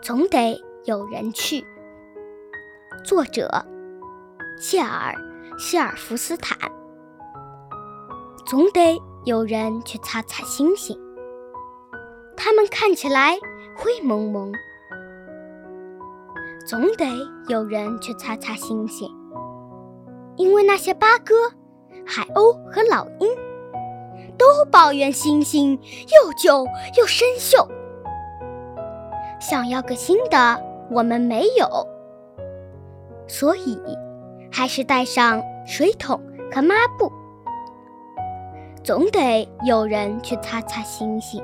总得有人去。作者：切尔·希尔弗斯坦。总得有人去擦擦星星，它们看起来灰蒙蒙。总得有人去擦擦星星，因为那些八哥、海鸥和老鹰都抱怨星星又旧又生锈。想要个新的，我们没有，所以还是带上水桶和抹布。总得有人去擦擦星星。